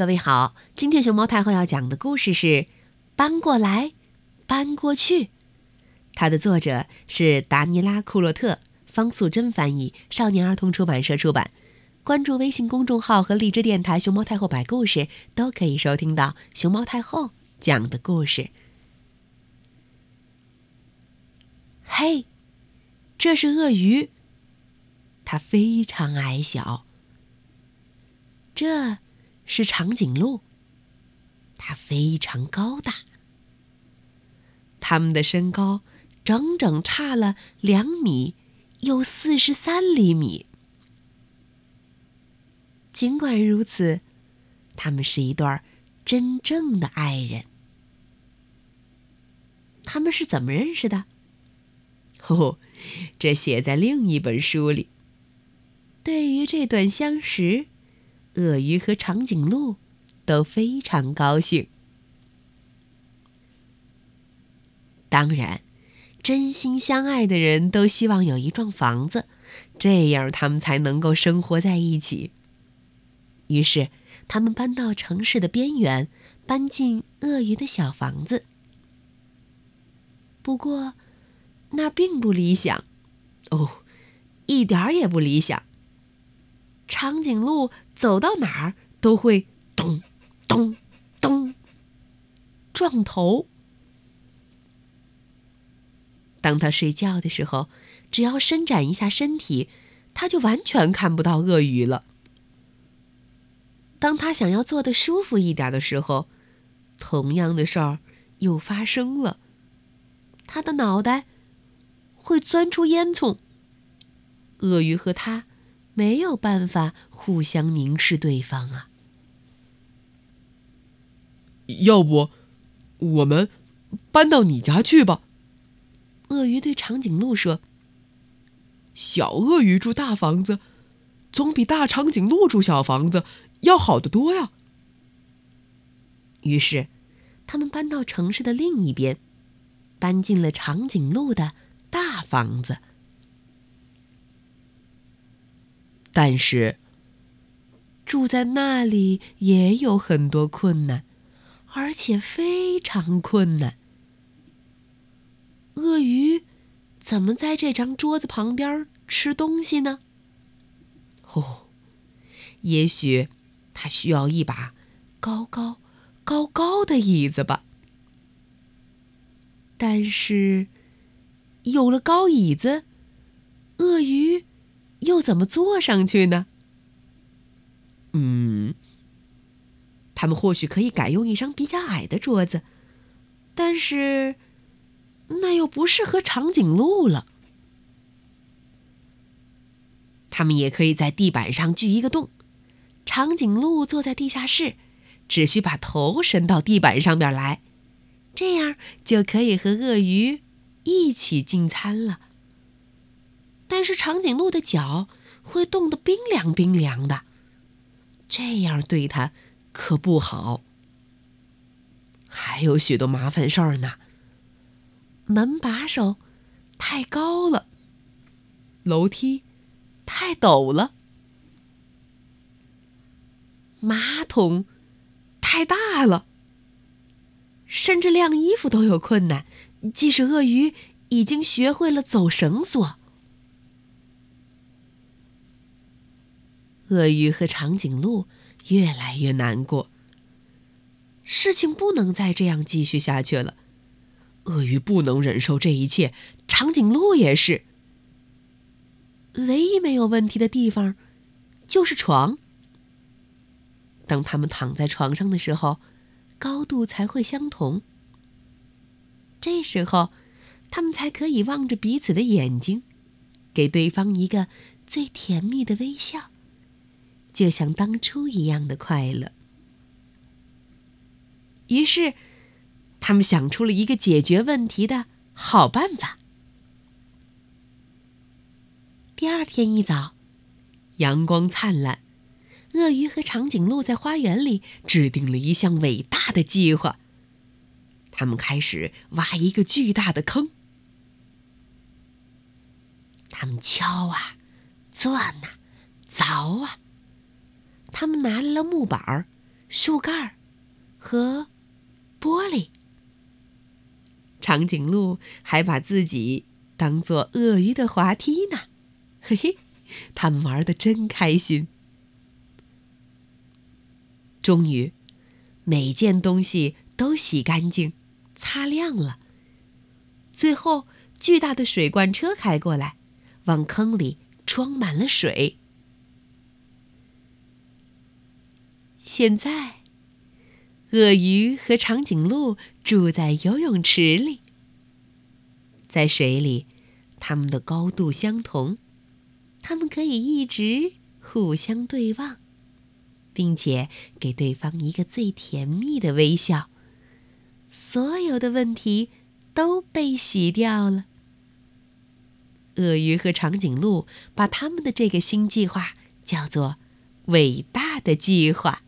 各位好，今天熊猫太后要讲的故事是《搬过来，搬过去》，它的作者是达尼拉·库洛特，方素珍翻译，少年儿童出版社出版。关注微信公众号和荔枝电台“熊猫太后摆故事”，都可以收听到熊猫太后讲的故事。嘿，这是鳄鱼，它非常矮小。这。是长颈鹿，它非常高大，它们的身高整整差了两米又四十三厘米。尽管如此，他们是一对真正的爱人。他们是怎么认识的？哦，这写在另一本书里。对于这段相识。鳄鱼和长颈鹿都非常高兴。当然，真心相爱的人都希望有一幢房子，这样他们才能够生活在一起。于是，他们搬到城市的边缘，搬进鳄鱼的小房子。不过，那并不理想，哦，一点儿也不理想。长颈鹿走到哪儿都会咚咚咚撞头。当他睡觉的时候，只要伸展一下身体，他就完全看不到鳄鱼了。当他想要坐的舒服一点的时候，同样的事儿又发生了。他的脑袋会钻出烟囱。鳄鱼和他。没有办法互相凝视对方啊！要不，我们搬到你家去吧。鳄鱼对长颈鹿说：“小鳄鱼住大房子，总比大长颈鹿住小房子要好得多呀。”于是，他们搬到城市的另一边，搬进了长颈鹿的大房子。但是，住在那里也有很多困难，而且非常困难。鳄鱼怎么在这张桌子旁边吃东西呢？哦，也许它需要一把高高、高高的椅子吧。但是，有了高椅子，鳄鱼。又怎么坐上去呢？嗯，他们或许可以改用一张比较矮的桌子，但是那又不适合长颈鹿了。他们也可以在地板上锯一个洞，长颈鹿坐在地下室，只需把头伸到地板上边来，这样就可以和鳄鱼一起进餐了。但是长颈鹿的脚会冻得冰凉冰凉的，这样对它可不好。还有许多麻烦事儿呢。门把手太高了，楼梯太陡了，马桶太大了，甚至晾衣服都有困难。即使鳄鱼已经学会了走绳索。鳄鱼和长颈鹿越来越难过。事情不能再这样继续下去了。鳄鱼不能忍受这一切，长颈鹿也是。唯一没有问题的地方，就是床。当他们躺在床上的时候，高度才会相同。这时候，他们才可以望着彼此的眼睛，给对方一个最甜蜜的微笑。就像当初一样的快乐。于是，他们想出了一个解决问题的好办法。第二天一早，阳光灿烂，鳄鱼和长颈鹿在花园里制定了一项伟大的计划。他们开始挖一个巨大的坑。他们敲啊，钻呐，凿啊。他们拿来了木板儿，树干儿和玻璃。长颈鹿还把自己当做鳄鱼的滑梯呢，嘿嘿，他们玩的真开心。终于，每件东西都洗干净、擦亮了。最后，巨大的水罐车开过来，往坑里装满了水。现在，鳄鱼和长颈鹿住在游泳池里。在水里，它们的高度相同，它们可以一直互相对望，并且给对方一个最甜蜜的微笑。所有的问题都被洗掉了。鳄鱼和长颈鹿把他们的这个新计划叫做“伟大的计划”。